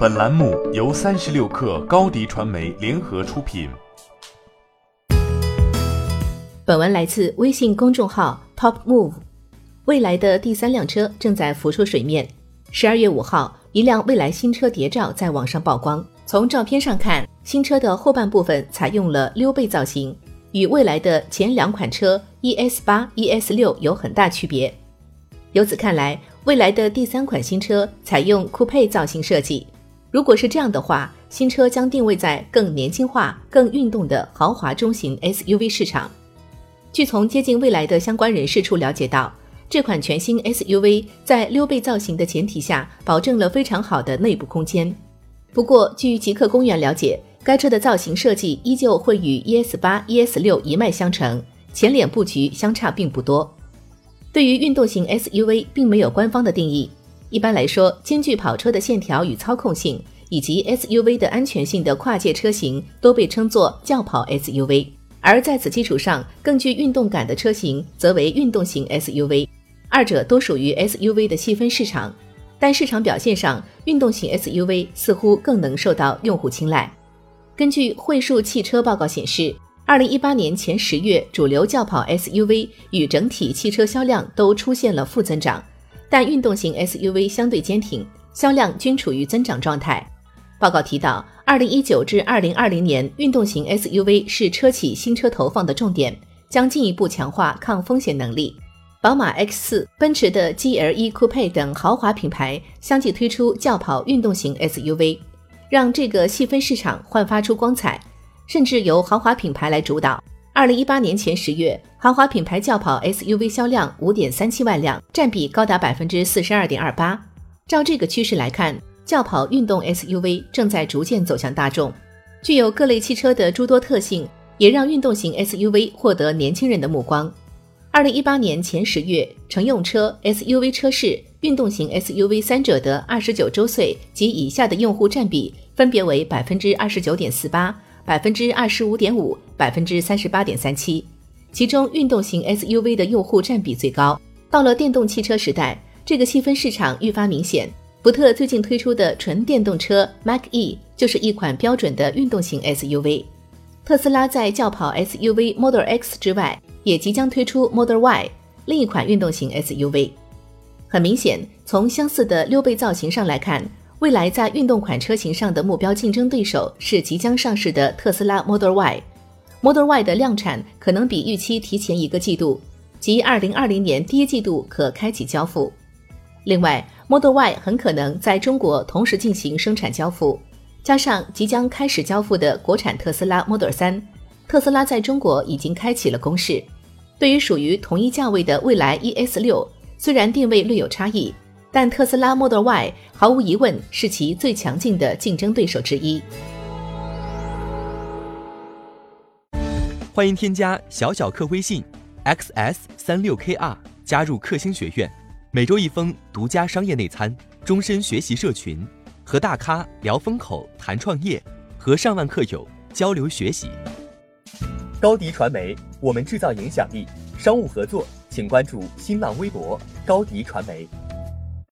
本栏目由三十六氪高低传媒联合出品。本文来自微信公众号 Top Move。未来的第三辆车正在浮出水面。十二月五号，一辆未来新车谍照在网上曝光。从照片上看，新车的后半部分采用了溜背造型，与未来的前两款车 ES 八、ES 六有很大区别。由此看来，未来的第三款新车采用酷配造型设计。如果是这样的话，新车将定位在更年轻化、更运动的豪华中型 SUV 市场。据从接近未来的相关人士处了解到，这款全新 SUV 在溜背造型的前提下，保证了非常好的内部空间。不过，据极客公园了解，该车的造型设计依旧会与 ES 八、ES 六一脉相承，前脸布局相差并不多。对于运动型 SUV，并没有官方的定义。一般来说，兼具跑车的线条与操控性，以及 SUV 的安全性的跨界车型，都被称作轿跑 SUV。而在此基础上，更具运动感的车型则为运动型 SUV。二者都属于 SUV 的细分市场，但市场表现上，运动型 SUV 似乎更能受到用户青睐。根据汇数汽车报告显示，二零一八年前十月，主流轿跑 SUV 与整体汽车销量都出现了负增长。但运动型 SUV 相对坚挺，销量均处于增长状态。报告提到，二零一九至二零二零年，运动型 SUV 是车企新车投放的重点，将进一步强化抗风险能力。宝马 X 四、奔驰的 GLE Coupe 等豪华品牌相继推出轿跑运动型 SUV，让这个细分市场焕发出光彩，甚至由豪华品牌来主导。二零一八年前十月，豪华品牌轿跑 SUV 销量五点三七万辆，占比高达百分之四十二点二八。照这个趋势来看，轿跑运动 SUV 正在逐渐走向大众。具有各类汽车的诸多特性，也让运动型 SUV 获得年轻人的目光。二零一八年前十月，乘用车、SUV 车市、运动型 SUV 三者的二十九周岁及以下的用户占比分别为百分之二十九点四八。百分之二十五点五，百分之三十八点三七，其中运动型 SUV 的用户占比最高。到了电动汽车时代，这个细分市场愈发明显。福特最近推出的纯电动车 Mach-E 就是一款标准的运动型 SUV。特斯拉在轿跑 SUV Model X 之外，也即将推出 Model Y，另一款运动型 SUV。很明显，从相似的溜背造型上来看。未来在运动款车型上的目标竞争对手是即将上市的特斯拉 Model Y。Model Y 的量产可能比预期提前一个季度，即二零二零年第一季度可开启交付。另外，Model Y 很可能在中国同时进行生产交付，加上即将开始交付的国产特斯拉 Model 三，特斯拉在中国已经开启了攻势。对于属于同一价位的蔚来 ES 六，虽然定位略有差异。但特斯拉 Model Y 毫无疑问是其最强劲的竞争对手之一。欢迎添加小小客微信 xs 三六 kr 加入克星学院，每周一封独家商业内参，终身学习社群，和大咖聊风口谈创业，和上万客友交流学习。高迪传媒，我们制造影响力。商务合作，请关注新浪微博高迪传媒。